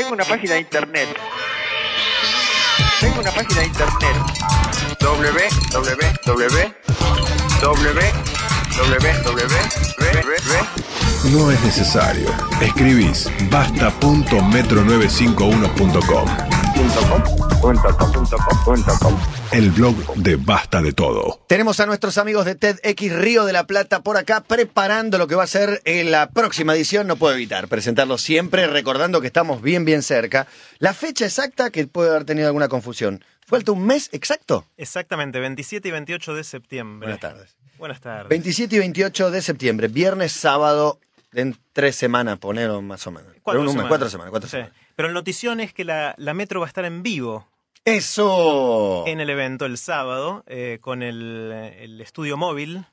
Tengo una página de internet. Tengo una página de internet. www No es necesario. Escribís basta.metro95uno.com. El blog de Basta de Todo. Tenemos a nuestros amigos de TEDx Río de la Plata por acá preparando lo que va a ser en la próxima edición. No puedo evitar presentarlo siempre, recordando que estamos bien, bien cerca. La fecha exacta, que puede haber tenido alguna confusión. ¿Falta un mes exacto? Exactamente, 27 y 28 de septiembre. Buenas tardes. Buenas tardes. 27 y 28 de septiembre, viernes, sábado, en tres semanas, poner más o menos. Cuatro Pero un mes, semanas. cuatro semanas, cuatro Sí. semanas. Pero la notición es que la, la Metro va a estar en vivo ¡Eso! en el evento el sábado eh, con el, el estudio móvil.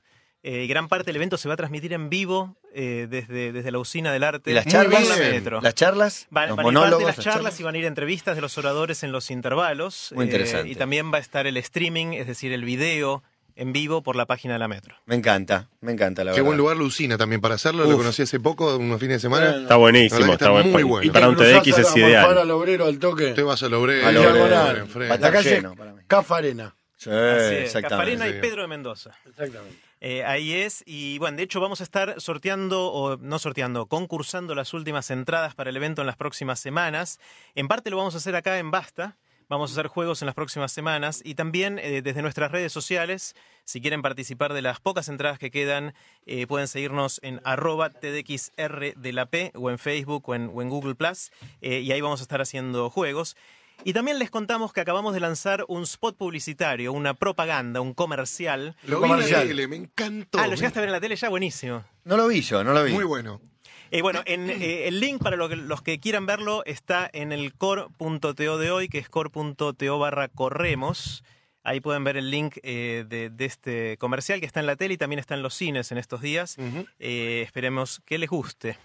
Eh, y gran parte del evento se va a transmitir en vivo eh, desde, desde la usina del arte. ¿Y las charlas? la Metro. ¿Las charlas? Van, ¿Los van monólogos? de las las charlas y van a ir entrevistas de los oradores en los intervalos. Muy eh, interesante. y también va a estar el streaming, es decir, el video en vivo por la página de la Metro. Me encanta, me encanta la Qué verdad. buen lugar Lucina también para hacerlo. Uf. Lo conocí hace poco, unos fines de semana. Está buenísimo, está, está bueno. muy Y bueno. para un TDX es ideal. al obrero al toque. Te vas a lograr. A Lobrero, Diagonal. enfrente. Va a La calle para. Cafarena. Sí, exactamente. Cafarena y. Pedro de Mendoza. Exactamente. Eh, ahí es, y bueno, de hecho vamos a estar sorteando, o no sorteando, concursando las últimas entradas para el evento en las próximas semanas. En parte lo vamos a hacer acá en Basta, vamos a hacer juegos en las próximas semanas y también eh, desde nuestras redes sociales, si quieren participar de las pocas entradas que quedan, eh, pueden seguirnos en arroba TDXR de la P o en Facebook o en, o en Google Plus, eh, y ahí vamos a estar haciendo juegos. Y también les contamos que acabamos de lanzar un spot publicitario, una propaganda, un comercial. Lo vi en la comercial. tele, me encantó. Ah, lo llegaste a ver en la tele ya, buenísimo. No lo vi yo, no lo vi. Muy bueno. Eh, bueno, en, eh, el link para lo que- los que quieran verlo está en el core.to de hoy, que es core.to barra corremos. Ahí pueden ver el link eh, de, de este comercial que está en la tele y también está en los cines en estos días. Eh, esperemos que les guste.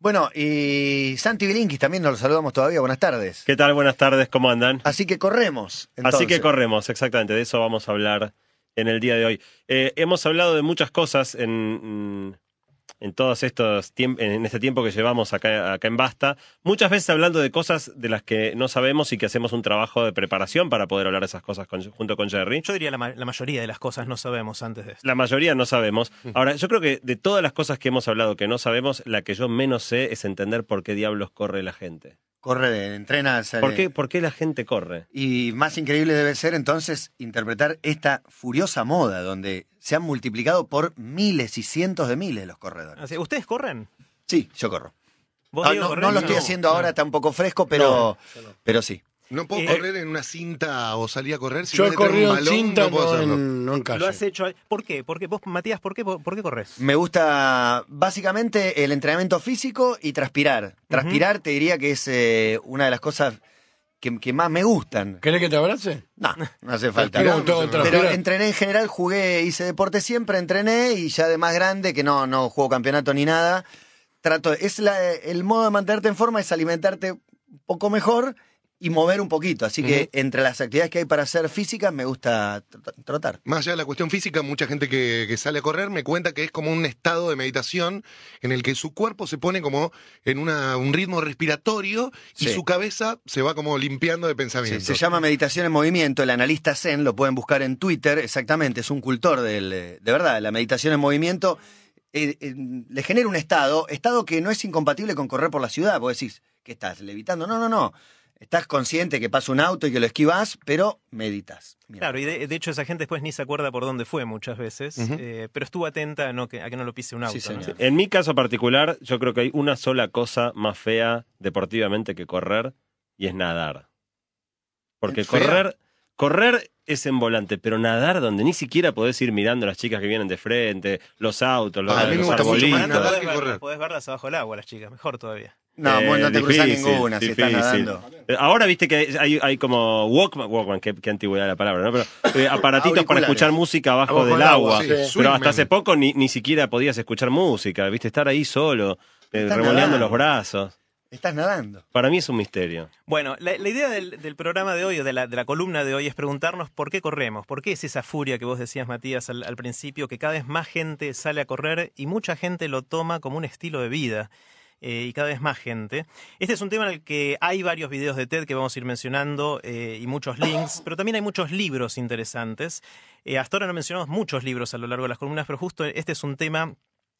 Bueno, y Santi Bilinkis también nos lo saludamos todavía. Buenas tardes. ¿Qué tal? Buenas tardes, ¿cómo andan? Así que corremos. Así que corremos, exactamente, de eso vamos a hablar en el día de hoy. Eh, hemos hablado de muchas cosas en, en todos estos en este tiempo que llevamos acá, acá en Basta, muchas veces hablando de cosas de las que no sabemos y que hacemos un trabajo de preparación para poder hablar de esas cosas con- junto con Jerry. Yo diría la, ma- la mayoría de las cosas no sabemos antes de esto. La mayoría no sabemos. Ahora, yo creo que de todas las cosas que hemos hablado que no sabemos, la que yo menos sé es entender por qué diablos corre la gente. Corre, entrena. sale. ¿Por qué, por qué la gente corre? Y más increíble debe ser entonces interpretar esta furiosa moda donde se han multiplicado por miles y cientos de miles los corredores. Así, ¿Ustedes corren? Sí, yo corro. ¿Vos, Ah, no, no lo estoy No, haciendo ahora, está un poco fresco, pero, pero sí. No puedo Eh, correr en una cinta o salir a correr. Si Yo no he corrido en balón, cinta, no puedo no, en, no en calle. Lo has hecho. ¿Por qué? ¿Por qué? Vos, Matías, ¿por qué, por qué corres? Me gusta básicamente el entrenamiento físico y transpirar. Transpirar te diría que es eh, una de las cosas que, que más me gustan. ¿Querés que te abrace? No, no hace falta. Pero entrené en general, jugué, hice deporte siempre, entrené y ya de más grande, que no, no juego campeonato ni nada, trato, es la, el modo de mantenerte en forma es alimentarte un poco mejor y mover un poquito. Así que entre las actividades que hay para hacer físicas me gusta tr- trotar. Más allá de la cuestión física, mucha gente que, que sale a correr me cuenta que es como un estado de meditación en el que su cuerpo se pone como en una, un ritmo respiratorio y Sí. su cabeza se va como limpiando de Sí, pensamientos. se llama Meditación en Movimiento, el analista Zen, lo pueden buscar en Twitter, exactamente, es un cultor del, eh, de verdad, la meditación en movimiento. eh, eh, le genera un estado, estado que no es incompatible con correr por la ciudad, vos decís, ¿qué estás? ¿Levitando? No, no, no. Estás consciente que pasa un auto y que lo esquivas, pero meditas. Mira. Claro, y de, de hecho esa gente después ni se acuerda por dónde fue muchas veces, eh, pero estuvo atenta a, no que, a que no lo pise un auto. Sí, ¿no? señor. En mi caso particular, yo creo que hay una sola cosa más fea deportivamente que correr y es nadar. Porque ¿Fea? correr, correr es en volante, pero nadar donde ni siquiera podés ir mirando a las chicas que vienen de frente, los autos, los, Ah, los arbolitos. podés, correr. podés verlas abajo del agua las chicas, mejor todavía. No, Eh, bueno, no te cruzas difícil, ninguna si estás nadando. Eh, Ahora viste que hay, hay como Walkman, Walkman qué, qué antigüedad la palabra, ¿no? Pero eh, aparatitos para escuchar música abajo, Abajo del agua, agua. sí, Pero hasta hace poco ni, ni siquiera podías escuchar música, viste, estar ahí solo, eh, los brazos. Estás nadando. Para mí es un misterio. Bueno, la, la idea del, del programa de hoy, o de la, de la columna de hoy, es preguntarnos por qué corremos, por qué es esa furia que vos decías, Matías, al, al principio, que cada vez más gente sale a correr y mucha gente lo toma como un estilo de vida. Eh, y cada vez más gente. Este es un tema en el que hay varios videos de TED que vamos a ir mencionando eh, y muchos links, pero también hay muchos libros interesantes. Eh, hasta ahora no mencionamos muchos libros a lo largo de las columnas, pero justo este es un tema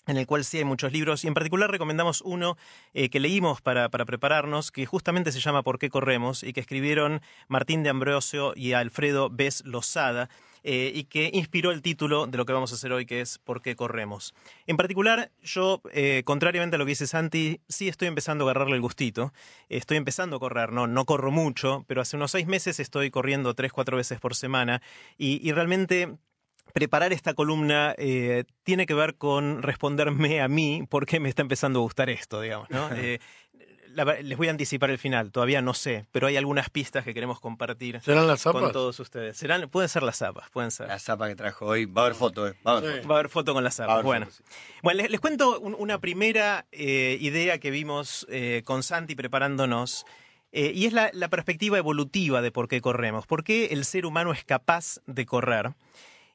en el cual sí hay muchos libros, y en particular recomendamos uno eh, que leímos para, para, prepararnos, que justamente se llama ¿Por qué corremos? y que escribieron Martín de Ambrosio y Alfredo Bes Lozada. Eh, y que inspiró el título de lo que vamos a hacer hoy, que es ¿Por qué corremos? En particular, yo, eh, contrariamente a lo que dice Santi, sí estoy empezando a agarrarle el gustito. Estoy empezando a correr, no, no corro mucho, pero hace unos seis meses estoy corriendo tres, cuatro veces por semana y, y realmente preparar esta columna eh, tiene que ver con responderme a mí por qué me está empezando a gustar esto, digamos. ¿no? Eh, la, les voy a anticipar el final, todavía no sé, pero hay algunas pistas que queremos compartir ¿Serán las zapas? con todos ustedes. Serán, pueden ser las zapas, pueden ser. La zapa que trajo hoy. Va a haber foto, eh. Va a haber Sí. foto. Va a haber foto con las zapas. Bueno, foto, sí. bueno les, les cuento un- una primera eh, idea que vimos eh, con Santi preparándonos. eh, y es la, la perspectiva evolutiva de por qué corremos, por qué el ser humano es capaz de correr.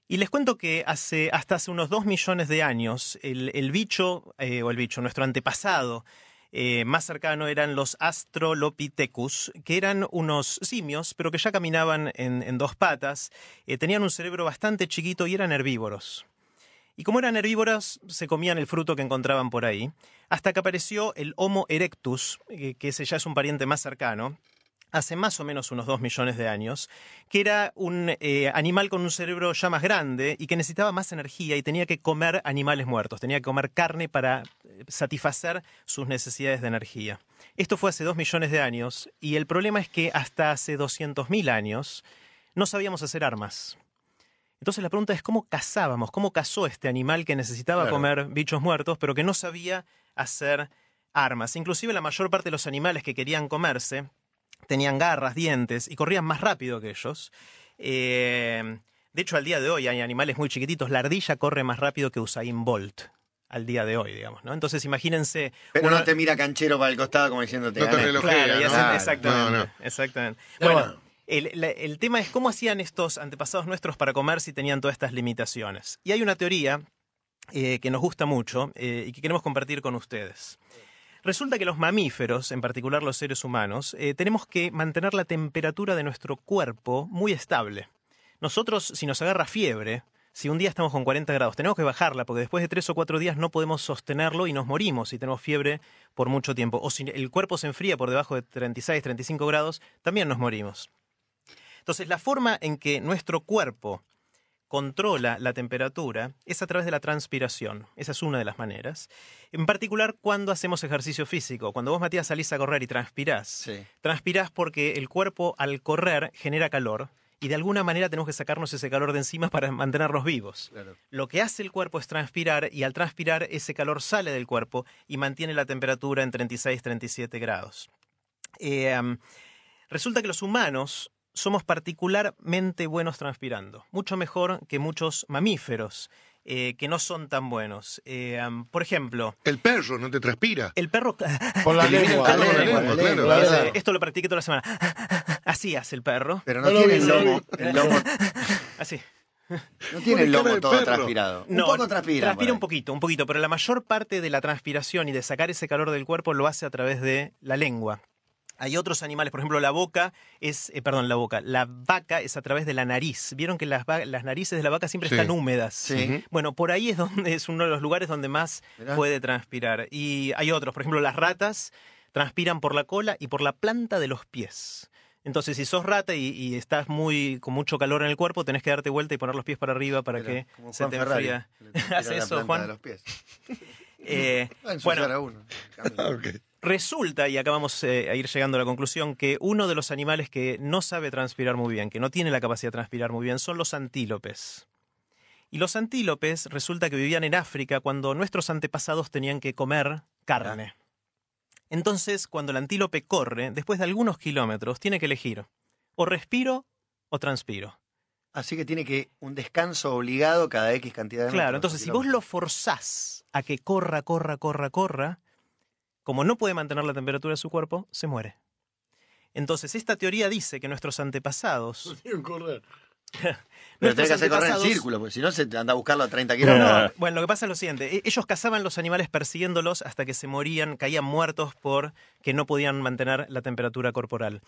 Y les cuento que hace, hasta hace unos dos millones de años, el, el bicho, eh, o el bicho, nuestro antepasado eh, más cercano eran los Astrolopithecus, que eran unos simios, pero que ya caminaban en, dos patas, eh, tenían un cerebro bastante chiquito y eran herbívoros. Y como eran herbívoros, se comían el fruto que encontraban por ahí, hasta que apareció el Homo erectus, eh, que ese ya es un pariente más cercano, hace más o menos unos dos millones de años, que era un eh, animal con un cerebro ya más grande y que necesitaba más energía y tenía que comer animales muertos, tenía que comer carne para eh, satisfacer sus necesidades de energía. Esto fue hace dos millones de años y el problema es que hasta hace 200.000 años no sabíamos hacer armas. Entonces la pregunta es cómo cazábamos, cómo cazó este animal que necesitaba Claro. comer bichos muertos, pero que no sabía hacer armas. Inclusive la mayor parte de los animales que querían comerse tenían garras, dientes y corrían más rápido que ellos. Eh, de hecho, al día de hoy hay animales muy chiquititos. La ardilla corre más rápido que Usain Bolt. Al día de hoy, digamos, ¿no? Entonces imagínense. Pero uno- no te mira canchero para el costado como diciéndote. No te relojea, Claro, ¿no? Claro, exactamente. no, no. exactamente. Bueno, el, la- el tema es cómo hacían estos antepasados nuestros para comer si tenían todas estas limitaciones. Y hay una teoría eh, que nos gusta mucho eh, y que queremos compartir con ustedes. Resulta que los mamíferos, en particular los seres humanos, eh, tenemos que mantener la temperatura de nuestro cuerpo muy estable. Nosotros, si nos agarra fiebre, si un día estamos con 40 grados, tenemos que bajarla porque después de tres o cuatro días no podemos sostenerlo y nos morimos si tenemos fiebre por mucho tiempo. O si el cuerpo se enfría por debajo de 36, 35 grados, también nos morimos. Entonces, la forma en que nuestro cuerpo controla la temperatura es a través de la transpiración. Esa es una de las maneras. En particular, cuando hacemos ejercicio físico. Cuando vos, Matías, salís a correr y transpirás, Sí. transpirás porque el cuerpo al correr genera calor y de alguna manera tenemos que sacarnos ese calor de encima para mantenernos vivos. Claro. Lo que hace el cuerpo es transpirar y al transpirar ese calor sale del cuerpo y mantiene la temperatura en 36-37 grados. Eh, resulta que los humanos somos particularmente buenos transpirando, mucho mejor que muchos mamíferos eh, que no son tan buenos. Eh, um, por ejemplo, El perro no te transpira. el perro... Por la lengua. calor con la lengua, lengua, la claro. lengua, la claro. lengua. Esto lo practiqué toda la semana. Así hace el perro. Pero no, tiene el lomo, el lomo, Así. no tiene el lomo todo perro. transpirado. Un No, poco transpira. Transpira un poquito, un poquito, pero la mayor parte de la transpiración y de sacar ese calor del cuerpo lo hace a través de la lengua. Hay otros animales, por ejemplo, la boca es, eh, perdón, la boca, la vaca es a través de la nariz. Vieron que las, las narices de la vaca siempre Sí. están húmedas. Sí. Bueno, por ahí es donde es uno de los lugares donde más puede transpirar. Y hay otros, por ejemplo, las ratas transpiran por la cola y por la planta de los pies. Entonces, si sos rata y, y estás muy con mucho calor en el cuerpo, tenés que darte vuelta y poner los pies para arriba para que como se Juan te enfría. Hace la eso, planta Juan. de los pies. Eh, bueno, a uno. Resulta, y acá vamos eh, a ir llegando a la conclusión, que uno de los animales que no sabe transpirar muy bien, que no tiene la capacidad de transpirar muy bien, son los antílopes. Y los antílopes resulta que vivían en África cuando nuestros antepasados tenían que comer carne. Entonces, cuando el antílope corre, después de algunos kilómetros, tiene que elegir o respiro o transpiro. Así que tiene que un descanso obligado cada X cantidad de Claro, metros, entonces si vos lo forzás a que corra, corra, corra, corra, como no puede mantener la temperatura de su cuerpo, se muere. Entonces, esta teoría dice que nuestros antepasados. Pero tenés que hacer correr en círculo, porque si no se anda a buscarlo a 30 No, kilómetros. no, bueno, lo que pasa es lo siguiente. e- Ellos cazaban los animales persiguiéndolos hasta que se morían, caían muertos por que no podían mantener la temperatura corporal.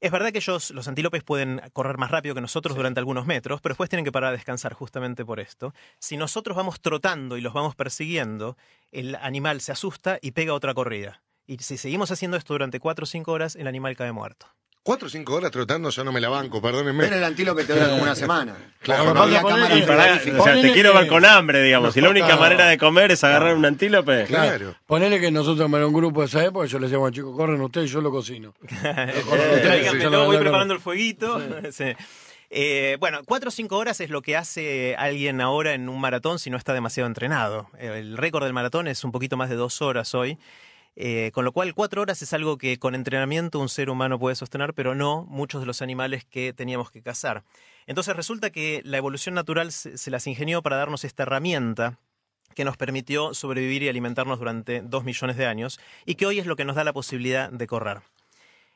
Es verdad que ellos, los antílopes, pueden correr más rápido que nosotros durante algunos metros, pero después tienen que parar a descansar justamente por esto. Si nosotros vamos trotando y los vamos persiguiendo, el animal se asusta y pega otra corrida. Y si seguimos haciendo esto durante cuatro o cinco horas, el animal cae muerto. Cuatro o cinco horas trotando, yo no me la banco, perdónenme. Pero el antílope te dura como una semana. Claro, no, había Y frigoríficas. o sea, te quiero ver con hambre, digamos. Y la única No. manera de comer es agarrar un antílope. Claro. Ponele que nosotros era un grupo de esa época, yo les decía, chicos, corren ustedes y yo lo cocino. Sí. voy preparando el fueguito. Sí. Eh, bueno, cuatro o cinco horas es lo que hace alguien ahora en un maratón si no está demasiado entrenado. El récord del maratón es un poquito más de dos horas hoy. Eh, con lo cual, cuatro horas es algo que con entrenamiento un ser humano puede sostener, pero no muchos de los animales que teníamos que cazar. Entonces resulta que la evolución natural se, las ingenió para darnos esta herramienta que nos permitió sobrevivir y alimentarnos durante dos millones de años y que hoy es lo que nos da la posibilidad de correr.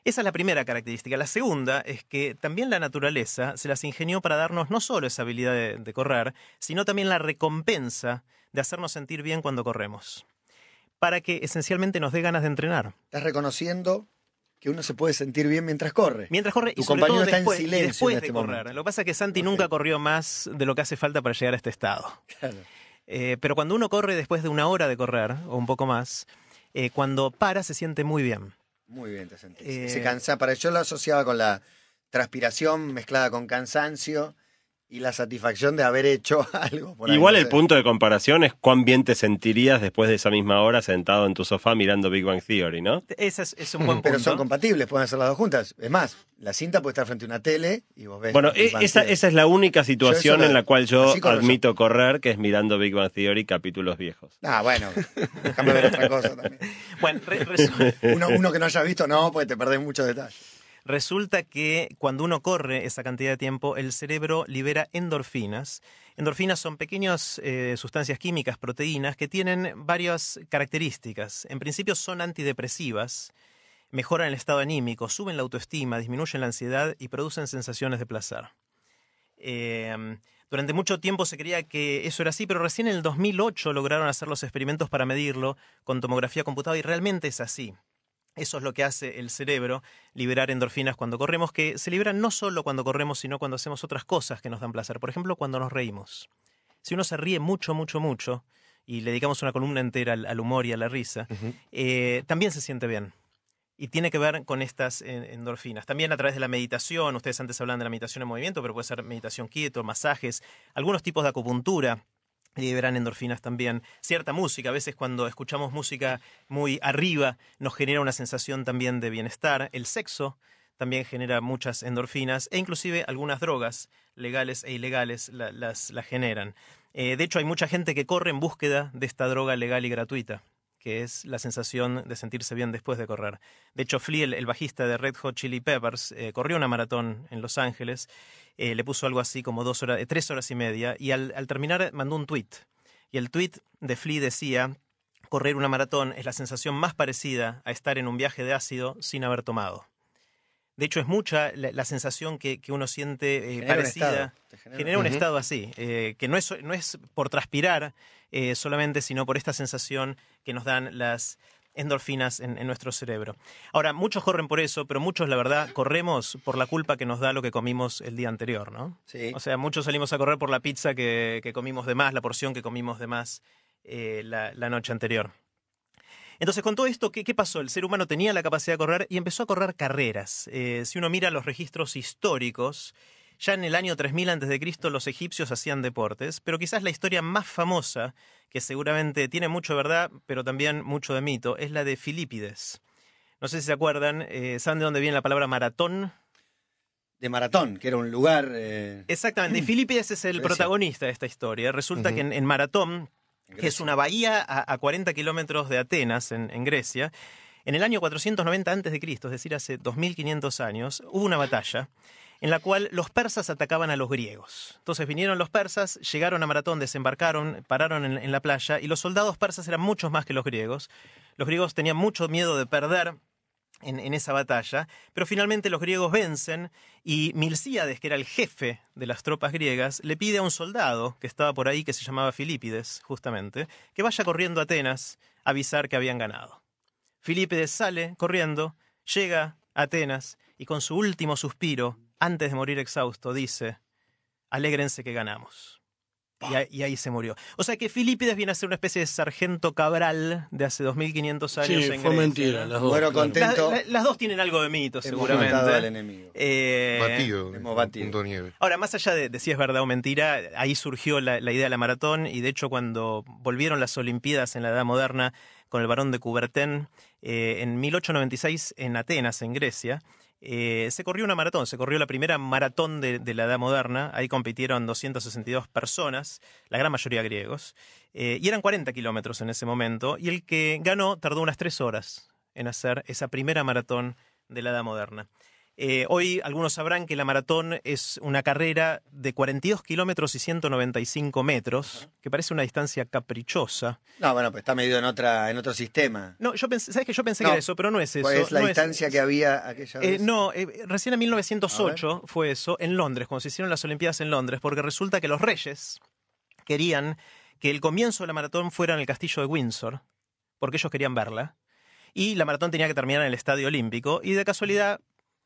Esa es la primera característica. La segunda es que también la naturaleza se las ingenió para darnos no solo esa habilidad de correr, sino también la recompensa de hacernos sentir bien cuando corremos. Para que esencialmente nos dé ganas de entrenar. Estás reconociendo que uno se puede sentir bien mientras corre. Mientras corre Tu y sobre compañero todo está en y silencio después en de este correr. momento. Lo que pasa es que Santi nunca corrió más de lo que hace falta para llegar a este estado. Claro. Eh, pero cuando uno corre después de una hora de correr, o un poco más, eh, cuando para se siente muy bien. Muy bien te sentís. Eh, Se cansa, para yo lo asociaba con la transpiración mezclada con cansancio y la satisfacción de haber hecho algo. por ahí, Igual no el sé. punto de comparación es cuán bien te sentirías después de esa misma hora sentado en tu sofá mirando Big Bang Theory, ¿no? Ese es, es un buen punto. Pero son compatibles, pueden hacer las dos juntas. Es más, la cinta puede estar frente a una tele y vos ves. Bueno, e- esa, esa es la única situación lo- en la cual yo admito correr, que es mirando Big Bang Theory capítulos viejos. Ah, bueno, déjame ver otra cosa también. Bueno, re- resu- Uno, uno que no haya visto, no, porque te perdés muchos detalles. Resulta que cuando uno corre esa cantidad de tiempo, el cerebro libera endorfinas. Endorfinas son pequeñas eh, sustancias químicas, proteínas, que tienen varias características. En principio son antidepresivas, mejoran el estado anímico, suben la autoestima, disminuyen la ansiedad y producen sensaciones de placer. Eh, durante mucho tiempo se creía que eso era así, pero recién en el 2008 lograron hacer los experimentos para medirlo con tomografía computada y realmente es así. Eso es lo que hace el cerebro, liberar endorfinas cuando corremos, que se liberan no solo cuando corremos, sino cuando hacemos otras cosas que nos dan placer. Por ejemplo, cuando nos reímos. Si uno se ríe mucho, mucho, mucho, y le dedicamos una columna entera al, al humor y a la risa, eh, también se siente bien. Y tiene que ver con estas eh, endorfinas. También a través de la meditación, ustedes antes hablan de la meditación en movimiento, pero puede ser meditación quieto, masajes, algunos tipos de acupuntura liberan endorfinas también. Cierta música, a veces cuando escuchamos música muy arriba nos genera una sensación también de bienestar. El sexo también genera muchas endorfinas e inclusive algunas drogas legales e ilegales la- las, las generan. Eh, de hecho, hay mucha gente que corre en búsqueda de esta droga legal y gratuita que es la sensación de sentirse bien después de correr. De hecho, Flea, el, el bajista de Red Hot Chili Peppers, eh, corrió una maratón en Los Ángeles, eh, le puso algo así como dos horas, eh, tres horas y media, y al, al terminar mandó un tweet. Y el tweet de Flea decía, correr una maratón es la sensación más parecida a estar en un viaje de ácido sin haber tomado. De hecho, es mucha la, la sensación que, que uno siente eh, Genera parecida. genera- Genera un estado así, eh, que no es, no es por transpirar eh, solamente, sino por esta sensación que nos dan las endorfinas en, en nuestro cerebro. Ahora, muchos corren por eso, pero muchos, la verdad, corremos por la culpa que nos da lo que comimos el día anterior, ¿no? Sí. O sea, muchos salimos a correr por la pizza que, que comimos de más, la porción que comimos de más eh, la, la noche anterior. Entonces, con todo esto, ¿qué, qué pasó? El ser humano tenía la capacidad de correr y empezó a correr carreras. Eh, si uno mira los registros históricos, ya en el año 3000 a.C. los egipcios hacían deportes, pero quizás la historia más famosa, que seguramente tiene mucho de verdad, pero también mucho de mito, es la de Filipides. No sé si se acuerdan, eh, ¿saben de dónde viene la palabra maratón? de Maratón, que era un lugar. eh, Exactamente, y Filipides es el Grecia. protagonista de esta historia. Resulta que en, en Maratón, que es una bahía a, a 40 kilómetros de Atenas, en, en Grecia, en el año 490 a.C., es decir, hace 2500 años, hubo una batalla en la cual los persas atacaban a los griegos. Entonces vinieron los persas, llegaron a Maratón, desembarcaron, pararon en, la playa, y los soldados persas eran muchos más que los griegos. Los griegos tenían mucho miedo de perder en, en esa batalla, pero finalmente los griegos vencen y Milcíades, que era el jefe de las tropas griegas, le pide a un soldado que estaba por ahí, que se llamaba Filipides, justamente, que vaya corriendo a Atenas a avisar que habían ganado. Filipides sale corriendo, llega a Atenas y con su último suspiro, antes de morir exhausto, dice, alégrense que ganamos. Y ahí, y ahí se murió. O sea que Filipides viene a ser una especie de sargento cabral de hace 2500 años Sí, en fue Grecia, mentira. ¿no? Las dos, Bueno, contento. La- la- las dos tienen algo de mito, Hemos seguramente. al enemigo. Eh, Batido. hemos batido. Punto de nieve. Ahora, más allá de, de si es verdad o mentira, ahí surgió la, la idea de la maratón y de hecho cuando volvieron las Olimpiadas en la Edad Moderna con el varón de Coubertin eh, en 1896 en Atenas, en Grecia, eh, se corrió una maratón, se corrió la primera maratón de, la Edad Moderna, ahí compitieron 262 personas, la gran mayoría griegos, eh, y eran 40 kilómetros en ese momento, y el que ganó tardó unas tres horas en hacer esa primera maratón de la Edad Moderna. Eh, hoy algunos sabrán que la maratón es una carrera de 42 kilómetros y 195 metros, que parece una distancia caprichosa. No, bueno, pues está medido en otra, en otro sistema. No, yo pensé, ¿sabes que Yo pensé No. que era eso, pero no es eso. ¿Cuál es la no distancia que había aquella eh, vez? no, eh, recién en 1908 fue eso, en Londres, cuando se hicieron las Olimpiadas en Londres, porque resulta que los reyes querían que el comienzo de la maratón fuera en el castillo de Windsor, porque ellos querían verla, y la maratón tenía que terminar en el Estadio Olímpico, y de casualidad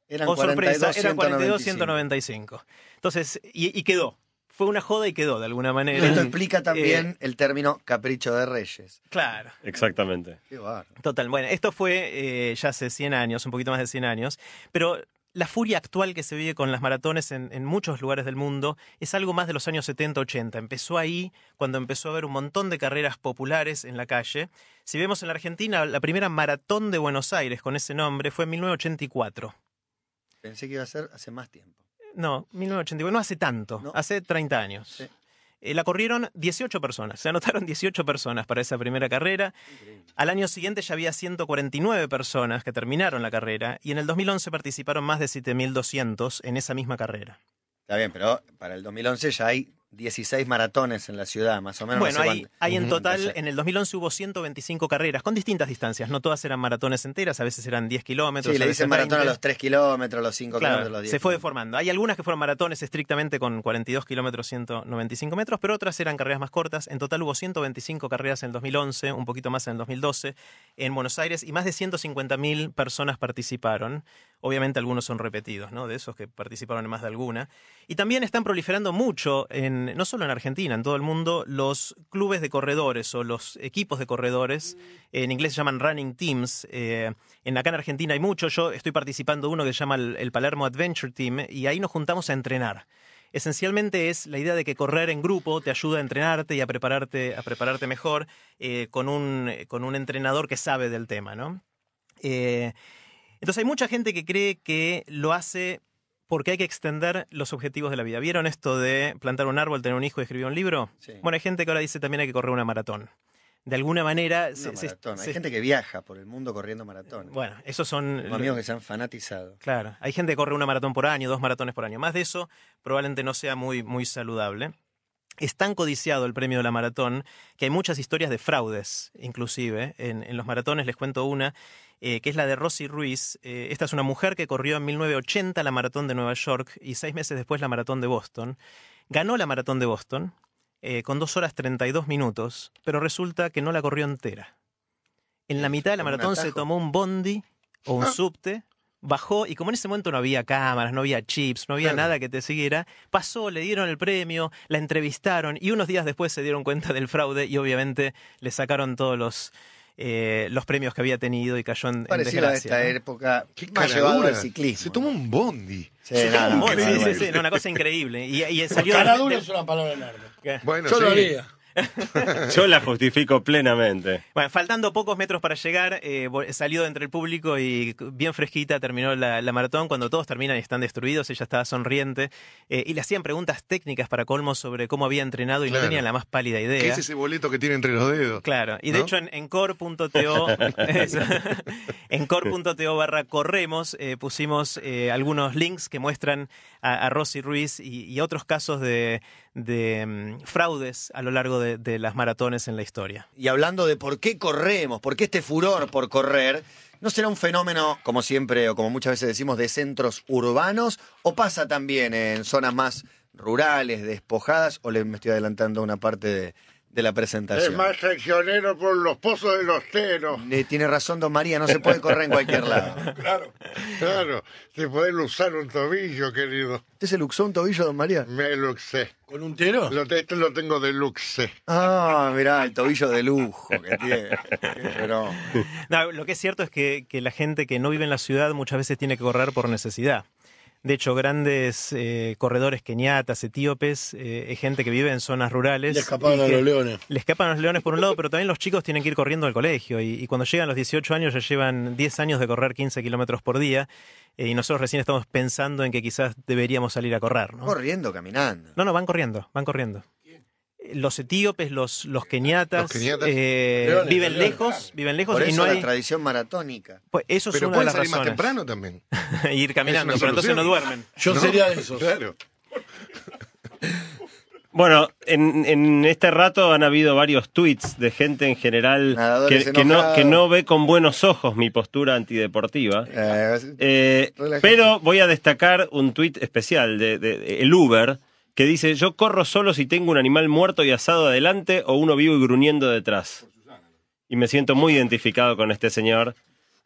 Eran oh, sorpresa, 42, eran 42, 195. 195. Entonces, y, y quedó. Fue una joda y quedó de alguna manera. Esto explica Eh, también el término capricho de reyes. Claro, Exactamente. Qué bárbaro. total. Bueno, esto fue eh, ya hace 100 años, un poquito más de 100 años, pero la furia actual que se vive con las maratones en, en muchos lugares del mundo es algo más de los años 70-80. Empezó ahí cuando empezó a haber un montón de carreras populares en la calle. Si vemos en la Argentina, la primera maratón de Buenos Aires con ese nombre fue en 1984. Pensé que iba a ser hace más tiempo. No, 1984, no hace tanto, No. hace 30 años. Sí. Eh, la corrieron 18 personas, se anotaron 18 personas para esa primera carrera. Al año siguiente ya había 149 personas que terminaron la carrera y en el 2011 participaron más de 7.200 en esa misma carrera. Está bien, pero para el 2011 ya hay 16 maratones en la ciudad, más o menos. bueno, no sé hay, hay en total, entonces, en el 2011 hubo 125 carreras con distintas distancias, no todas eran maratones enteras, a veces eran 10 kilómetros. Sí, le dicen maratón a 20. los 3 kilómetros, los 5 Claro, kilómetros, los 10 se fue deformando. Hay algunas que fueron maratones estrictamente con 42 kilómetros, 195 metros, pero otras eran carreras más cortas. En total hubo 125 carreras en el 2011, un poquito más en el 2012, en Buenos Aires, y más de 150.000 personas participaron. Obviamente algunos son repetidos, ¿no? De esos que participaron en más de alguna. Y también están proliferando mucho, en, no solo en Argentina, en todo el mundo, los clubes de corredores o los equipos de corredores. En inglés se llaman running teams. Eh, en acá en Argentina hay muchos. Yo estoy participando de uno que se llama el, el Palermo Adventure Team y ahí nos juntamos a entrenar. Esencialmente es la idea de que correr en grupo te ayuda a entrenarte y a prepararte, a prepararte mejor eh, con, un, con un entrenador que sabe del tema, ¿no? Eh, entonces hay mucha gente que cree que lo hace porque hay que extender los objetivos de la vida. ¿Vieron esto de plantar un árbol, tener un hijo y escribir un libro? Sí. Bueno, hay gente que ahora dice también hay que correr una maratón. De alguna manera... Se- maratón. se- Hay gente que viaja por el mundo corriendo maratones. Bueno, esos son... Tengo amigos que se han fanatizado. Claro, hay gente que corre una maratón por año, dos maratones por año. Más de eso probablemente no sea muy, muy saludable. Es tan codiciado el premio de la maratón que hay muchas historias de fraudes, inclusive. En, en los maratones les cuento una, eh, que es la de Rosy Ruiz. Eh, esta es una mujer que corrió en 1980 la maratón de Nueva York y seis meses después la maratón de Boston. Ganó la maratón de Boston eh, con dos horas 32 minutos, pero resulta que no la corrió entera. En la mitad de la maratón se tomó un bondi o un Ah. subte, bajó y como en ese momento no había cámaras, no había chips, no había Claro. nada que te siguiera, pasó, le dieron el premio, la entrevistaron y unos días después se dieron cuenta del fraude y obviamente le sacaron todos los, eh, los premios que había tenido y cayó en, en Parecido a desgracia. esta ¿no? época Qué más llevado caradura. al ciclismo. Se tomó un bondi. Sí, Se no, tomó no, un bondi, sí, sí, sí, no, una cosa increíble. Y, y salió Cara de- es una palabra larga. Bueno, Yo lo sí. haría. Yo la justifico plenamente. Bueno, faltando pocos metros para llegar, eh, salió de entre el público y bien fresquita terminó la, la maratón. Cuando todos terminan y están destruidos, ella estaba sonriente eh, y le hacían preguntas técnicas para colmo sobre cómo había entrenado y Claro. no tenían la más pálida idea. ¿Qué es ese boleto que tiene entre los dedos? Claro, y de hecho en, en core.to en core.to barra corremos eh, pusimos eh, algunos links que muestran a, a Rosy Ruiz y, y otros casos de, de, mm, fraudes a lo largo de, las maratones en la historia. Y hablando de por qué corremos, por qué este furor por correr, ¿No será un fenómeno, como siempre, o como muchas veces decimos, de centros urbanos? ¿O pasa también en zonas más rurales, despojadas? ¿O le me estoy adelantando una parte de, de la Es presentación? más seccionero por los pozos de los teros. Eh, tiene razón, don María, no se puede correr en cualquier lado. Claro, claro. Se puede usar un tobillo, querido. ¿Usted se luxó un tobillo, don María? Me luxé. ¿Con un tero? Lo, este lo tengo de luxe. Ah, mirá, el tobillo de lujo que tiene. Pero, No, lo que es cierto es que, que la gente que no vive en la ciudad muchas veces tiene que correr por necesidad. De hecho, grandes eh, corredores keniatas, etíopes, eh, es gente que vive en zonas rurales. Le escapaban y a los leones. Le escapan a los leones por un lado, pero también los chicos tienen que ir corriendo al colegio. Y, y cuando llegan a los 18 años ya llevan 10 años de correr 15 kilómetros por día. eh, y nosotros recién estamos pensando en que quizás deberíamos salir a correr. ¿no? corriendo, caminando. No, no, van corriendo, van corriendo. Los etíopes, los, los keniatas, Los keniatas. eh, Leones, viven leones. lejos, viven lejos Por y eso no la hay. tradición maratónica. Pues eso es Pero una de las salir más razones. temprano también. ir caminando, pero entonces no duermen. Yo ¿No? sería de esos. Claro. Bueno, en, en este rato han habido varios tweets de gente en general que, que no, que no ve con buenos ojos mi postura antideportiva. Eh, Eh, pero voy a destacar un tuit especial de, de- de el Uber que dice yo corro solo si tengo un animal muerto y asado adelante o uno vivo y gruñendo detrás. Y me siento muy identificado con este señor.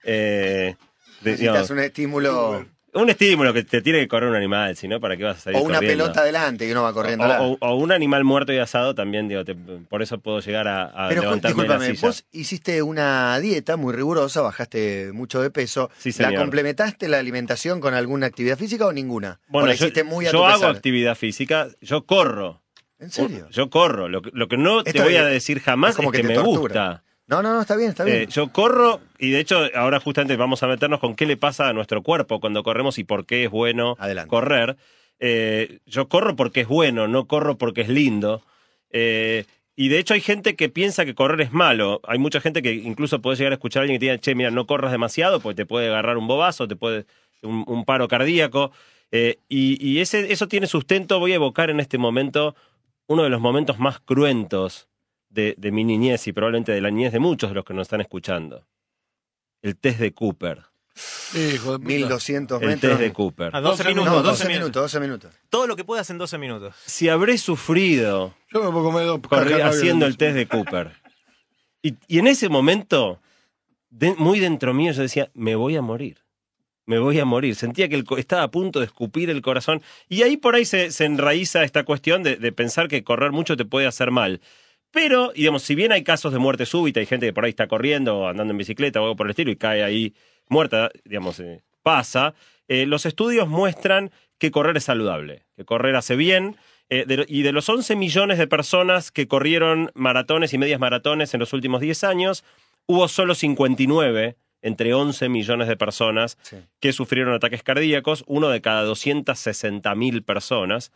Eh, de- necesitas digamos, un estímulo un estímulo que te tiene que correr un animal, si no, ¿para qué vas a salir o una corriendo? pelota adelante y uno va corriendo. O, o- o un animal muerto y asado también, digo, te- por eso puedo llegar a, a Pero levantarme de la discúlpame, silla. vos hiciste una dieta muy rigurosa, bajaste mucho de peso. Sí, ¿La complementaste la alimentación con alguna actividad física o ninguna? ¿O Bueno, la yo, muy a yo hago pesar? actividad física, yo corro. ¿En serio? Yo corro. Lo, que- lo que no te voy es- a decir jamás es como es que que, me tortura. gusta. No, no, no, está bien, está bien. Eh, yo corro y de hecho ahora justamente vamos a meternos con qué le pasa a nuestro cuerpo cuando corremos y por qué es bueno Adelante. correr. Eh, yo corro porque es bueno, no corro porque es lindo. Eh, y de hecho hay gente que piensa que correr es malo. Hay mucha gente que incluso puede llegar a escuchar a alguien que te diga, che, mira, no corras demasiado porque te puede agarrar un bobazo, te puede un, un paro cardíaco. Y y ese, eso tiene sustento. Voy a evocar en este momento uno de los momentos más cruentos de, de mi niñez y probablemente de la niñez de muchos de los que nos están escuchando. El test de Cooper. Hijo de puta. 1200 El metros. test de Cooper. A 12 12 minutos, No, 12, 12 minutos. minutos, 12 minutos. Todo lo que puedas en 12 minutos. Si habré sufrido Yo me puedo comer dos haciendo el test de Cooper. Y, y en ese momento, de- muy dentro mío, yo decía, me voy a morir. Me voy a morir. Sentía que el estaba a punto de escupir el corazón. Y ahí por ahí se, se enraiza esta cuestión de, de pensar que correr mucho te puede hacer mal. Pero, digamos, si bien hay casos de muerte súbita, hay gente que por ahí está corriendo o andando en bicicleta o algo por el estilo y cae ahí muerta, digamos, eh, pasa, eh, los estudios muestran que correr es saludable, que correr hace bien. eh, de y de los 11 millones de personas que corrieron maratones y medias maratones en los últimos 10 años, hubo solo 59 entre 11 millones de personas Sí. que sufrieron ataques cardíacos, uno de cada 260 mil personas.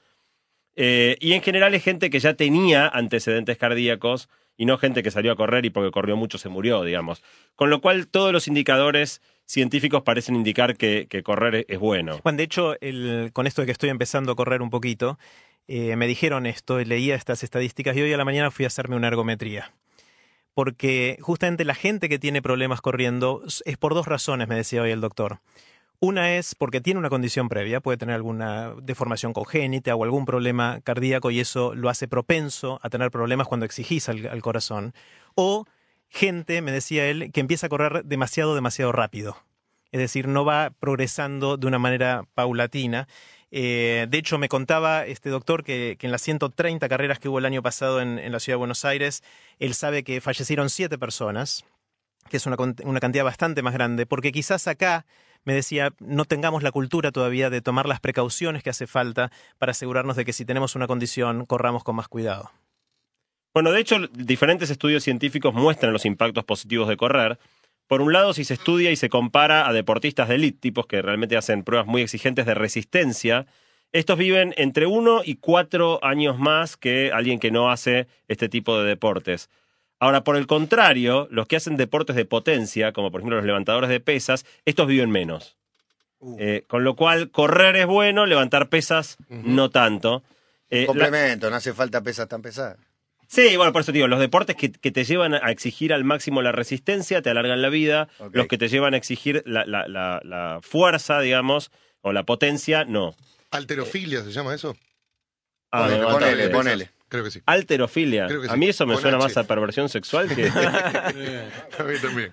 Eh, y en general es gente que ya tenía antecedentes cardíacos y no gente que salió a correr y porque corrió mucho se murió, digamos. Con lo cual todos los indicadores científicos parecen indicar que, correr es- bueno. Juan, de hecho, con esto de que estoy empezando a correr un poquito, eh, me dijeron esto, leía estas estadísticas y hoy a la mañana fui a hacerme una ergometría. Porque justamente la gente que tiene problemas corriendo es por dos razones, me decía hoy el doctor. Una es porque tiene una condición previa, puede tener alguna deformación congénita o algún problema cardíaco y eso lo hace propenso a tener problemas cuando exigís al, corazón. O gente, me decía él, que empieza a correr demasiado, demasiado rápido. Es decir, no va progresando de una manera paulatina. Eh, de hecho, me contaba este doctor que, en las 130 carreras que hubo el año pasado en, la ciudad de Buenos Aires, él sabe que fallecieron siete personas, que es una, una cantidad bastante más grande, porque quizás acá, me decía, no tengamos la cultura todavía de tomar las precauciones que hace falta para asegurarnos de que si tenemos una condición, corramos con más cuidado. Bueno, de hecho, diferentes estudios científicos muestran los impactos positivos de correr. Por un lado, si se estudia y se compara a deportistas de élite, tipos que realmente hacen pruebas muy exigentes de resistencia, estos viven entre uno y cuatro años más que alguien que no hace este tipo de deportes. Ahora, por el contrario, los que hacen deportes de potencia, como por ejemplo los levantadores de pesas, estos viven menos. Eh, con lo cual, correr es bueno, levantar pesas no tanto. Eh, la- Complemento, no hace falta pesas tan pesadas. Sí, bueno, por eso te digo, los deportes que, que te llevan a exigir al máximo la resistencia te alargan la vida, los que te llevan a exigir la, la- la- la fuerza, digamos, o la potencia, no. Alterofilia, ¿se llama eso? Ah, ponele, ponele. Creo que sí. Alterofilia. Creo que A mí eso me Con suena H. más a perversión sexual que... A mí también.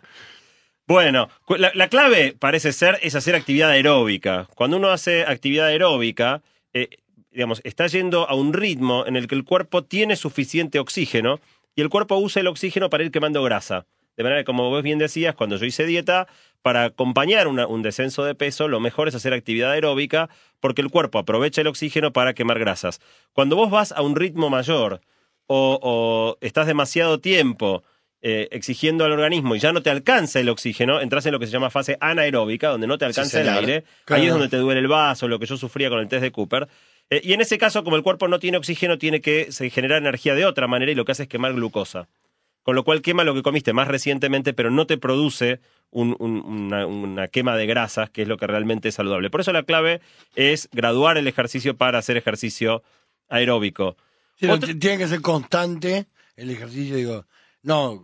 Bueno, la clave parece ser es hacer actividad aeróbica. Cuando uno hace actividad aeróbica, eh, digamos, está yendo a un ritmo en el que el cuerpo tiene suficiente oxígeno y el cuerpo usa el oxígeno para ir quemando grasa. De manera que, como vos bien decías, cuando yo hice dieta, para acompañar una- un descenso de peso, lo mejor es hacer actividad aeróbica porque el cuerpo aprovecha el oxígeno para quemar grasas. Cuando vos vas a un ritmo mayor o, o estás demasiado tiempo eh, exigiendo al organismo y ya no te alcanza el oxígeno, entras en lo que se llama fase anaeróbica, donde no te alcanza el aire. Claro. Ahí es donde te duele el vaso, lo que yo sufría con el test de Cooper. Eh, y en ese caso, como el cuerpo no tiene oxígeno, tiene que generar energía de otra manera y lo que hace es quemar glucosa. Con lo cual quema lo que comiste más recientemente, pero no te produce un- un- una, una quema de grasas, que es lo que realmente es saludable. Por eso la clave es graduar el ejercicio para hacer ejercicio aeróbico. Sí, Otra- tiene que ser constante el ejercicio, digo, no,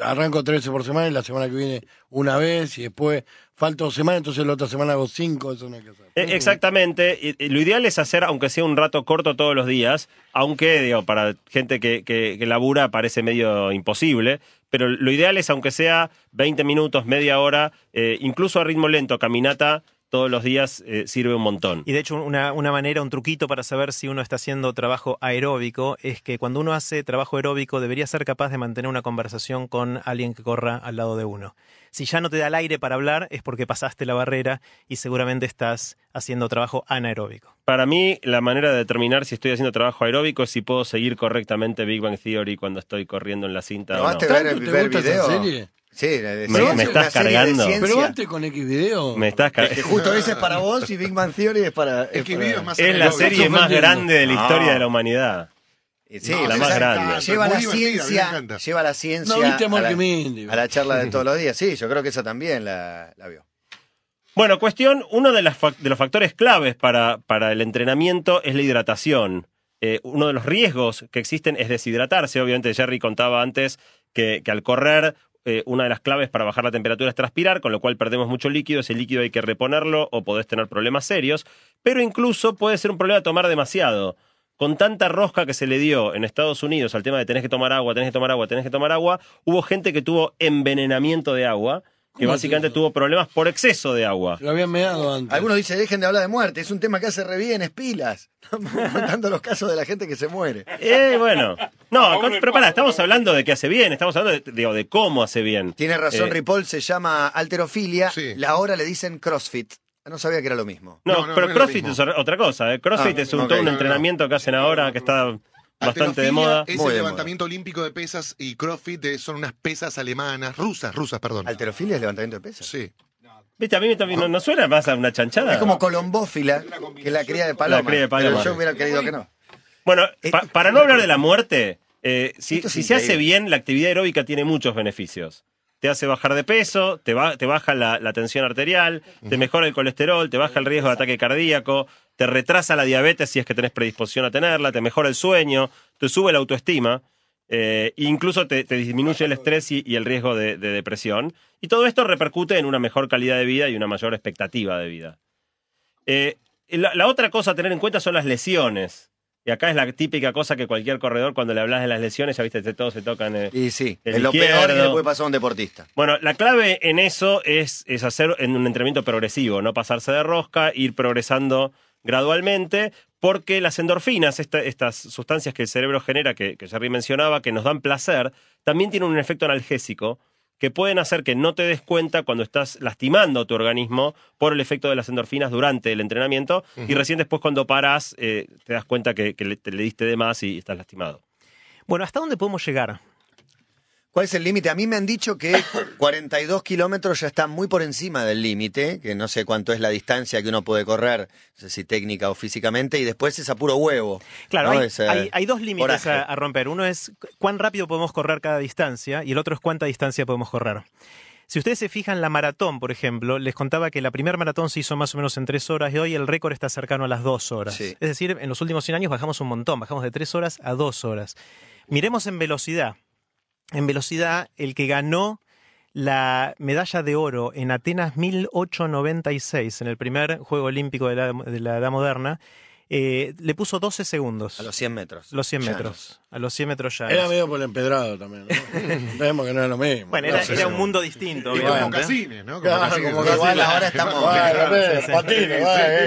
arranco tres veces por semana y la semana que viene una vez y después falta dos semanas, entonces la otra semana hago cinco, eso no que hacer. Eh, Exactamente. Lo ideal es hacer, aunque sea un rato corto todos los días, aunque, digo, para gente que, que, que labura parece medio imposible, pero lo ideal es, aunque sea 20 minutos, media hora, eh, incluso a ritmo lento, caminata todos los días eh, sirve un montón. Y de hecho, una, una manera, un truquito para saber si uno está haciendo trabajo aeróbico es que cuando uno hace trabajo aeróbico debería ser capaz de mantener una conversación con alguien que corra al lado de uno. Si ya no te da el aire para hablar es porque pasaste la barrera y seguramente estás haciendo trabajo anaeróbico. Para mí, la manera de determinar si estoy haciendo trabajo aeróbico es si puedo seguir correctamente Big Bang Theory cuando estoy corriendo en la cinta o no. ¿Probaste ver, ¿Tanto te ver video? serie? Sí, de Me- me estás cargando. antes con X video. Me estás ca- Es que justo ese es para vos y Big Bang Theory es para... Es para- video es más Es la serie más grande de la No. historia de la humanidad. Y Sí, No, la más grande. Lleva la ciencia, lleva la ciencia No viste a, Mark la, Mindy. a la charla de todos los días. Sí, yo creo que esa también la, la vio. Bueno, cuestión, uno de, las fac- de los factores claves para, para el entrenamiento es la hidratación. Eh, uno de los riesgos que existen es deshidratarse. Obviamente, Jerry contaba antes que, que al correr, eh, una de las claves para bajar la temperatura es transpirar, con lo cual perdemos mucho líquido. Ese líquido hay que reponerlo o podés tener problemas serios. Pero incluso puede ser un problema tomar demasiado. Con tanta rosca que se le dio en Estados Unidos al tema de tenés que tomar agua, tenés que tomar agua, tenés que tomar agua, hubo gente que tuvo envenenamiento de agua, que ¿Cómo es básicamente tuvo problemas por exceso de agua. Lo habían meado antes. Algunos dicen, dejen de hablar de muerte. Es un tema que hace re bien, es pilas. Estamos contando los casos de la gente que se muere. Eh, bueno. No, con- pero pará, estamos hablando de que hace bien, estamos hablando de, digo, de cómo hace bien. Tiene razón, Eh, Ripoll, se llama alterofilia. Sí. La ahora le dicen crossfit. No sabía que era lo mismo. No, No, no, pero no CrossFit es otra cosa. ¿eh? CrossFit Ah, es un, todo un No, no, entrenamiento que hacen ahora que está bastante de moda. Es Muy el de levantamiento olímpico de pesas y CrossFit son unas pesas alemanas, rusas, rusas, perdón. ¿Alterofilia es levantamiento de pesas? Sí. Viste, a mí también no, no suena más a una chanchada. Es como colombófila, que es la cría de paloma. La cría de paloma. Pero yo hubiera querido que no. Bueno, pa- para no hablar de la muerte, eh, si, se hace bien, la actividad aeróbica tiene muchos beneficios. Te hace bajar de peso, te, ba- te baja la, la tensión arterial, te mejora el colesterol, te baja el riesgo de ataque cardíaco, te retrasa la diabetes si es que tenés predisposición a tenerla, te mejora el sueño, te sube la autoestima, eh, incluso te, te disminuye el estrés y, y el riesgo de, de depresión. Y todo esto repercute en una mejor calidad de vida y una mayor expectativa de vida. Eh, la, la otra cosa a tener en cuenta son las lesiones. Y acá es la típica cosa que cualquier corredor, cuando le hablas de las lesiones, ya viste, te- todos se tocan. eh. Y sí, El es lo peor que le puede pasar a un deportista. Bueno, la clave en eso es, es hacer en un entrenamiento progresivo, no pasarse de rosca, ir progresando gradualmente, porque las endorfinas, esta- estas sustancias que el cerebro genera, que, que Jerry mencionaba, que nos dan placer, también tienen un efecto analgésico que pueden hacer que no te des cuenta cuando estás lastimando tu organismo por el efecto de las endorfinas durante el entrenamiento y recién después cuando paras eh, te das cuenta que, que le, te le diste de más y estás lastimado. Bueno, ¿hasta dónde podemos llegar? ¿Cuál es el límite? A mí me han dicho que 42 kilómetros ya está muy por encima del límite, que no sé cuánto es la distancia que uno puede correr, no sé si técnica o físicamente, y después es a puro huevo. Claro, ¿no? hay, Es, hay- hay dos límites a, a romper. Uno es cu- cuán rápido podemos correr cada distancia y el otro es cuánta distancia podemos correr. Si ustedes se fijan, la maratón, por ejemplo, les contaba que la primera maratón se hizo más o menos en tres horas y hoy el récord está cercano a las dos horas. Sí. Es decir, en los últimos 100 años bajamos un montón, bajamos de tres horas a dos horas. Miremos en velocidad. En velocidad, el que ganó la medalla de oro en Atenas 1896, en el primer Juego Olímpico de la, de la Edad Moderna, eh, le puso 12 segundos. A los 100 metros. Los 100 Llanos. metros. A los 100 metros ya. Era medio por el empedrado también, ¿no? Vemos que no es lo mismo. Bueno, era, No era si- un mundo distinto, Y como obviamente. Casines, ¿no? Como Claro, Casines. como Sí, Igual sí, ahora sí. estamos- sí,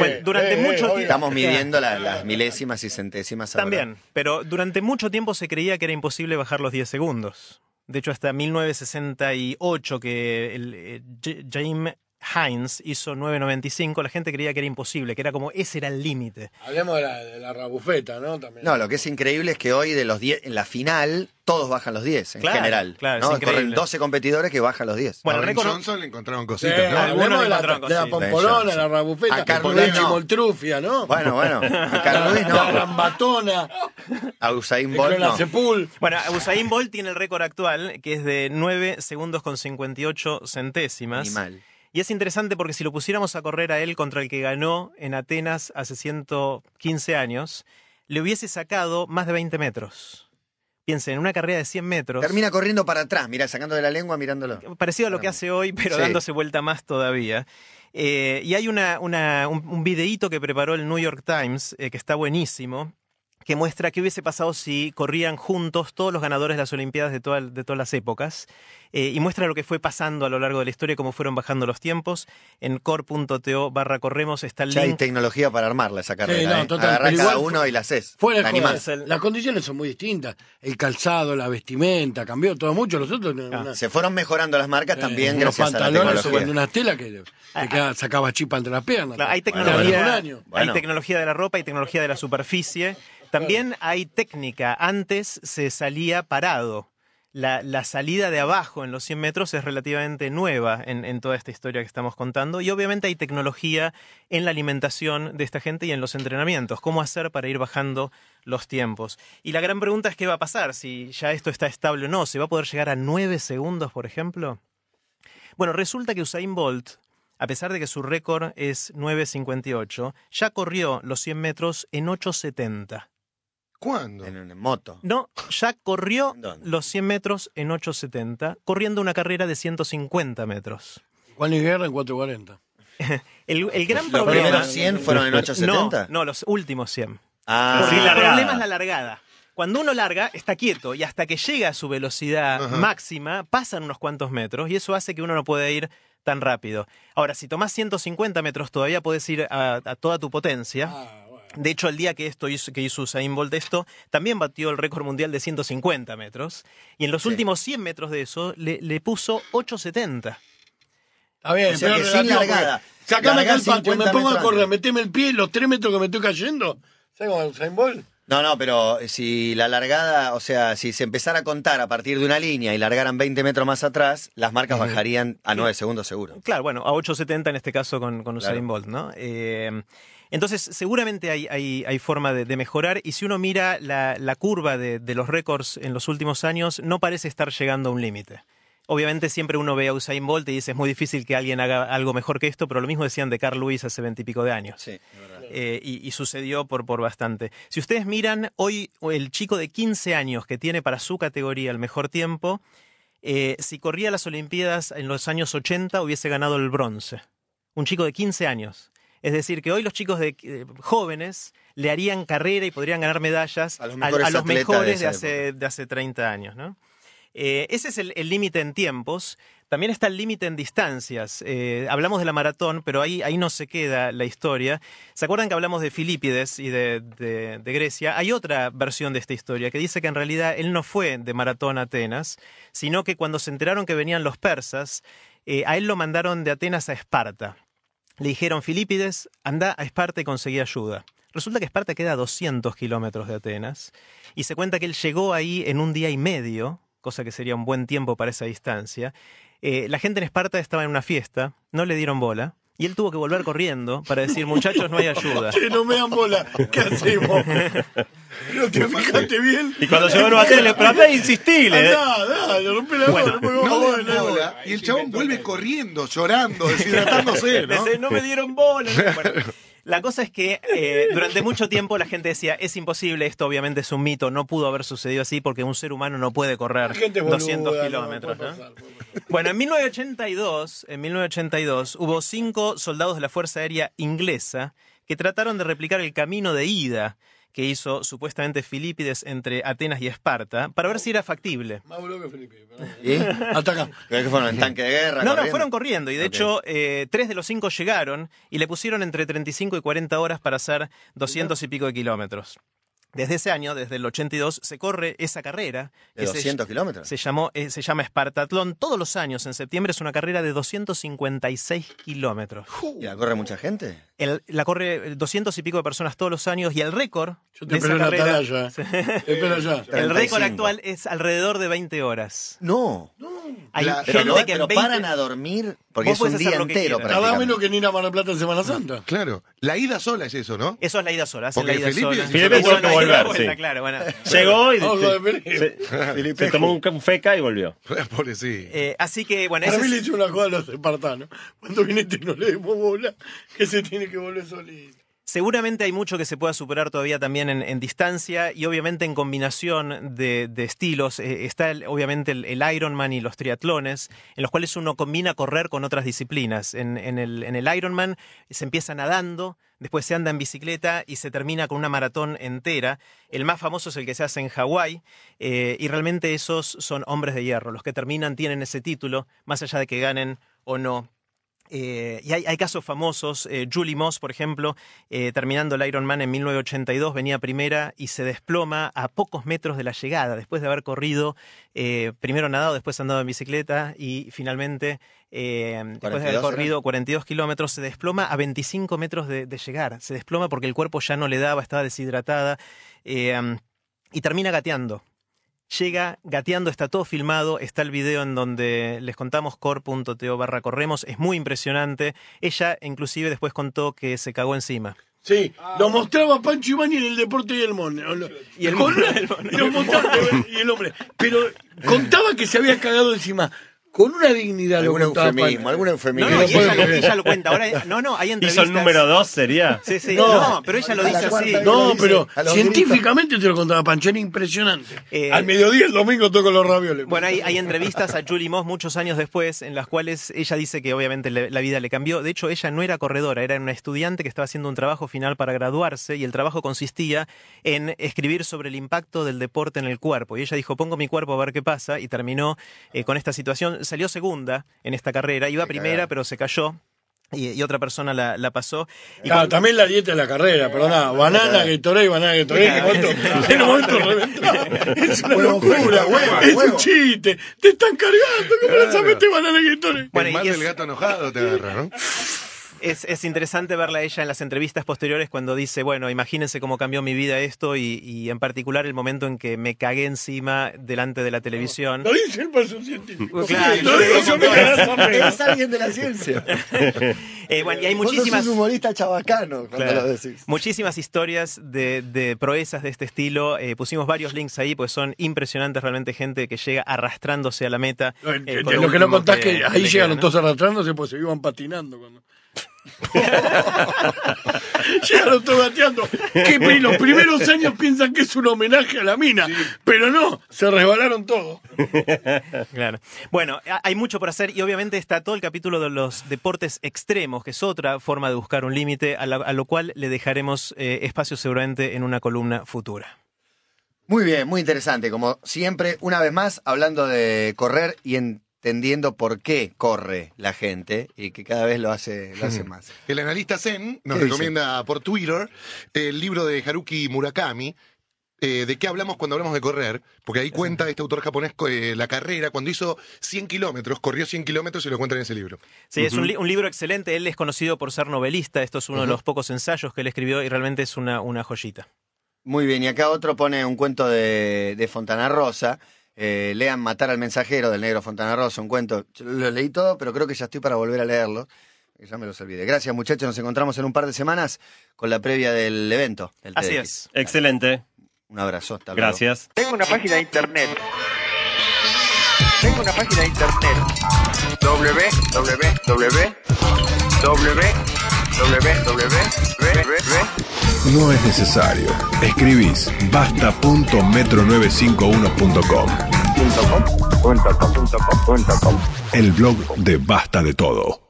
sí. durante mucho tiempo-. Estamos midiendo la- las milésimas y centésimas. ahora. También, pero durante mucho tiempo se creía que era imposible bajar los 10 segundos. De hecho, hasta 1968, que el, eh, James Hines hizo 9.95, la gente creía que era imposible, que era como ese era el límite. Hablemos de la, de la rabufeta, ¿no? También. No, lo que es increíble es que hoy de los 10, en la final, todos bajan los 10 en Claro, general. claro, es ¿no? increíble. Corren 12 competidores que bajan los 10. Bueno, a Johnson le encontraron Sí, cositas, ¿no? algunos hablemos de la, de la pompolona, la rabufeta, A Carl la Lewis no. chimoltrufia, ¿no? Bueno, bueno. A La rambatona, A Usain Bolt no. Bueno, Usain Bolt tiene el récord actual, que es de 9 segundos con 58 centésimas. Ni mal. Y es interesante porque si lo pusiéramos a correr a él contra el que ganó en Atenas hace 115 años, le hubiese sacado más de 20 metros. Piensen, en una carrera de 100 metros. Termina corriendo para atrás, mira, sacando de la lengua, mirándolo. Parecido a lo que hace hoy, pero Sí. dándose vuelta más todavía. Eh, y hay una, una- un, un videíto que preparó el New York Times, eh, que está buenísimo, que muestra qué hubiese pasado si corrían juntos todos los ganadores de las Olimpiadas de, toda- de todas las épocas, eh, y muestra lo que fue pasando a lo largo de la historia, cómo fueron bajando los tiempos. En core.to barra corremos está el Ya hay link. tecnología para armarla esa carrera. no, ¿eh? total, Agarrás cada uno y la haces. Fuera jodas, las condiciones son muy distintas. El calzado, la vestimenta, cambió todo mucho. Nosotros Ah, una- Se fueron mejorando las marcas eh, también unos gracias a la pantalones o tecnología. una tela que le, le quedaba- sacaba chispa entre las piernas. Claro, hay Te tecnología. Bueno. hay tecnología de la ropa, hay tecnología de la superficie. También hay técnica. Antes se salía parado. La, la salida de abajo en los 100 metros es relativamente nueva en, en toda esta historia que estamos contando. Y obviamente hay tecnología en la alimentación de esta gente y en los entrenamientos. ¿Cómo hacer para ir bajando los tiempos? Y la gran pregunta es qué va a pasar, si ya esto está estable o no. ¿Se va a poder llegar a 9 segundos, por ejemplo? Bueno, resulta que Usain Bolt, a pesar de que su récord es 9.58, ya corrió los 100 metros en 8.70. ¿Cuándo? En, en moto. No, ya corrió ¿Dónde? los 100 metros en 8.70, corriendo una carrera de 150 metros. Juan Luis Guerra en 440. El, el gran Los problema... primeros 100 fueron en no, 870. no, los últimos 100. Ah, Sí, el problema es la largada. Cuando uno larga, está quieto y hasta que llega a su velocidad Ajá. máxima, pasan unos cuantos metros y eso hace que uno no pueda ir tan rápido. Ahora, si tomás 150 metros, todavía puedes ir a, a toda tu potencia. De hecho, el día que esto hizo, que hizo Usain Bolt esto, también batió el récord mundial de 150 metros. Y en los últimos 100 metros de eso, le, le puso 870. Está bien, O sea pero sin largada. Sacame acá el patio, me 50 pongo a correr, antes. meteme el pie, los tres metros que me estoy cayendo. ¿Sabes cómo es Usain Bolt? No, no, pero si la largada, o sea, si se empezara a contar a partir de una línea y largaran 20 metros más atrás, las marcas bajarían a 9 segundos seguro. Claro, bueno, a 8.70 en este caso con, con Usain Claro. Bolt, ¿no? Eh, entonces, seguramente hay, hay, hay forma de, de mejorar y si uno mira la, la curva de, de los récords en los últimos años, no parece estar llegando a un límite. Obviamente siempre uno ve a Usain Bolt y dice es muy difícil que alguien haga algo mejor que esto, pero lo mismo decían de Carl Lewis hace veintipico de años. Sí, Eh, y, y sucedió por, por bastante. Si ustedes miran, hoy el chico de 15 años que tiene para su categoría el mejor tiempo, eh, si corría las Olimpiadas en los años 80 hubiese ganado el bronce. Un chico de 15 años. Es decir, que hoy los chicos de, eh, jóvenes le harían carrera y podrían ganar medallas A los mejores a los atletas de hace, de hace 30 años. ¿no? Eh, ese es el el límite en tiempos. También está el límite en distancias. Eh, hablamos de la maratón, pero ahí, ahí no se queda la historia. ¿Se acuerdan que hablamos de Filipides y de, de- de Grecia? Hay otra versión de esta historia que dice que en realidad él no fue de maratón a Atenas, sino que cuando se enteraron que venían los persas, eh, a él lo mandaron de Atenas a Esparta. Le dijeron, Filipides, anda a Esparta y conseguí ayuda. Resulta que Esparta queda a 200 kilómetros de Atenas y se cuenta que él llegó ahí en un día y medio, cosa que sería un buen tiempo para esa distancia. Eh, la gente en Esparta estaba en una fiesta, no le dieron bola y él tuvo que volver corriendo para decir, muchachos, no hay ayuda. Che, no me dan bola. ¿Qué hacemos? ¿No te fijaste bien? Y cuando llegó a Nueva Tele, pero insistile. ¿eh? Andá, dale, la bola. no No dan bola. bola. Y el chabón vuelve corriendo, llorando, deshidratándose, ¿no? No me dieron bola. La cosa es que eh, durante mucho tiempo la gente decía, es imposible, esto obviamente es un mito, no pudo haber sucedido así porque un ser humano no puede correr La gente es boluda, 200 no, kilómetros. Bueno, en 1982, en 1982 hubo cinco soldados de la Fuerza Aérea Inglesa que trataron de replicar el camino de ida que hizo supuestamente Filipides entre Atenas y Esparta para ver si era factible. Más acá. ¿Crees que fueron en tanque de guerra? No, no, fueron corriendo y de hecho eh, tres de los cinco llegaron y le pusieron entre 35 y 40 horas para hacer 200 y pico de kilómetros. Desde ese año, desde el 82, se corre esa carrera. ¿De que se- 200 kilómetros? Se, llamó, eh, se llama Espartatlón. Todos los años, en septiembre, es una carrera de 256 kilómetros. ¿Y la corre mucha gente? El- la corre 200 y pico de personas todos los años y el récord Yo de te esa espero en la carrera, atalaya. Te el 35. récord actual es alrededor de 20 horas. No. Hay La- Pero, gente no, que en pero 20 paran a dormir porque Vos es un día entero. Nada menos que ni ir a Mar del Plata en Semana Santa. Claro. La ida sola es eso, ¿no? Eso es la ida sola. hacen Porque la ida Felipe- sola. Felipe tuvo que volver, vuelta, sí. claro, bueno. Llegó y se, se tomó un, feca y volvió. Pobre sí. Eh, así que, bueno, Para mí le es- hizo una cosa a los espartanos. Cuando viniste no le demos bola, que se tiene que volver solito. Seguramente hay mucho que se pueda superar todavía también en, distancia y obviamente en combinación de, estilos. Eh, está el- obviamente el, el Ironman y los triatlones, en los cuales uno combina correr con otras disciplinas. En, en el, en el Ironman se empieza nadando, después se anda en bicicleta y se termina con una maratón entera. El más famoso es el que se hace en Hawái eh, y realmente esos son hombres de hierro. Los que terminan tienen ese título, más allá de que ganen o no. Eh, y hay, hay casos famosos. eh, Julie Moss, por ejemplo, eh, terminando el Ironman en 1982, venía primera y se desploma a pocos metros de la llegada, después de haber corrido, eh, primero nadado, después andado en bicicleta y finalmente, después de haber 42 corrido 42 kilómetros, se desploma a 25 metros de, de llegar. Se desploma porque el cuerpo ya no le daba, estaba deshidratada y termina gateando llega gateando, está todo filmado, está el video en donde les contamos core.to barra corremos, es muy impresionante. Ella inclusive después contó que se cagó encima. Sí, lo mostraba Pancho Ibáñez en el deporte y el mono. El y el hombre. Pero contaba que se había cagado encima. Con una dignidad Algún eufemismo, algún No, eufemismo. no, y puede ella, lo, creer. ella lo cuenta. Ahora, no, no, hay ¿Hizo entrevistas. el número dos, sería? Sí, sí, No. no, pero ella lo dice así. No, pero científicamente te lo contaba Pancho, era impresionante. Eh, Al mediodía el domingo toco los ravioles. Bueno, hay, hay entrevistas a Julie Moss muchos años después en las cuales ella dice que obviamente le- la vida le cambió. De hecho, ella no era corredora, era una estudiante que estaba haciendo un trabajo final para graduarse y el trabajo consistía en escribir sobre el impacto del deporte en el cuerpo. Y ella dijo, pongo mi cuerpo a ver qué pasa y terminó eh, con esta situación. Salió segunda en esta carrera, iba primera pero se cayó. Y, y otra persona la, la pasó. Y Claro, también la dieta de la carrera, perdona, banana, Gatorade, banana, Gatorade, en un momento, en un momento reventado. Es una locura, huevo, es un chiste, te están cargando, ¿cómo Claro. vas a meter banana Gatorade? Bueno, y mal es- del gato enojado te agarra, ¿no? Es, es interesante verla a ella en las entrevistas posteriores cuando dice, bueno, imagínense cómo cambió mi vida esto y, y en particular el momento en que me cagué encima delante de la televisión. Lo dice el paso científico. Claro, yo, me pedo. Es alguien de la ciencia. Eh, bueno, y hay sos muchísimas... un humorista chabacano cuando Claro. lo decís. Muchísimas historias de, de proezas de este estilo. Eh, pusimos varios links ahí, pues son impresionantes realmente gente que llega arrastrándose a la meta. Lo, eh, lo que no contás es que que ahí queda, ¿no? todos arrastrándose, pues se iban patinando. Cuando... llegaron todos gateando. Que pri- los primeros años piensan que es un homenaje a la mina, pero no, se resbalaron todos. Claro. Bueno, ha- hay mucho por hacer y obviamente está todo el capítulo de los deportes extremos, que es otra forma de buscar un límite, a, lo cual le dejaremos eh, espacio seguramente en una columna futura. Muy bien, muy interesante. Como siempre, una vez más, hablando de correr y entendiendo por qué corre la gente y que cada vez lo hace, lo hace más. El analista Zen nos recomienda por Twitter el libro de Haruki Murakami. eh, ¿De qué hablamos cuando hablamos de correr? Porque ahí cuenta este autor japonés eh, la carrera. Cuando hizo 100 kilómetros, corrió 100 kilómetros y lo cuenta en ese libro. Sí, es un, li- un libro excelente. Él es conocido por ser novelista. Esto es uno de los pocos ensayos que él escribió y realmente es una, una joyita. Muy bien, y acá otro pone un cuento de, de Fontana Rosa. Eh, lean Matar al mensajero del negro Fontana Rosa, un cuento. Yo lo leí todo, pero creo que ya estoy para volver a leerlo. Ya me los olvidé. Gracias, muchachos. Nos encontramos en un par de semanas con la previa del evento. del Así TEDx. es. Excelente. Un abrazo. Hasta luego. Gracias. Tengo una página de internet. Tengo una página de internet. www. www. www. No es necesario. Escribís basta.metro951.com. El blog de Basta de Todo.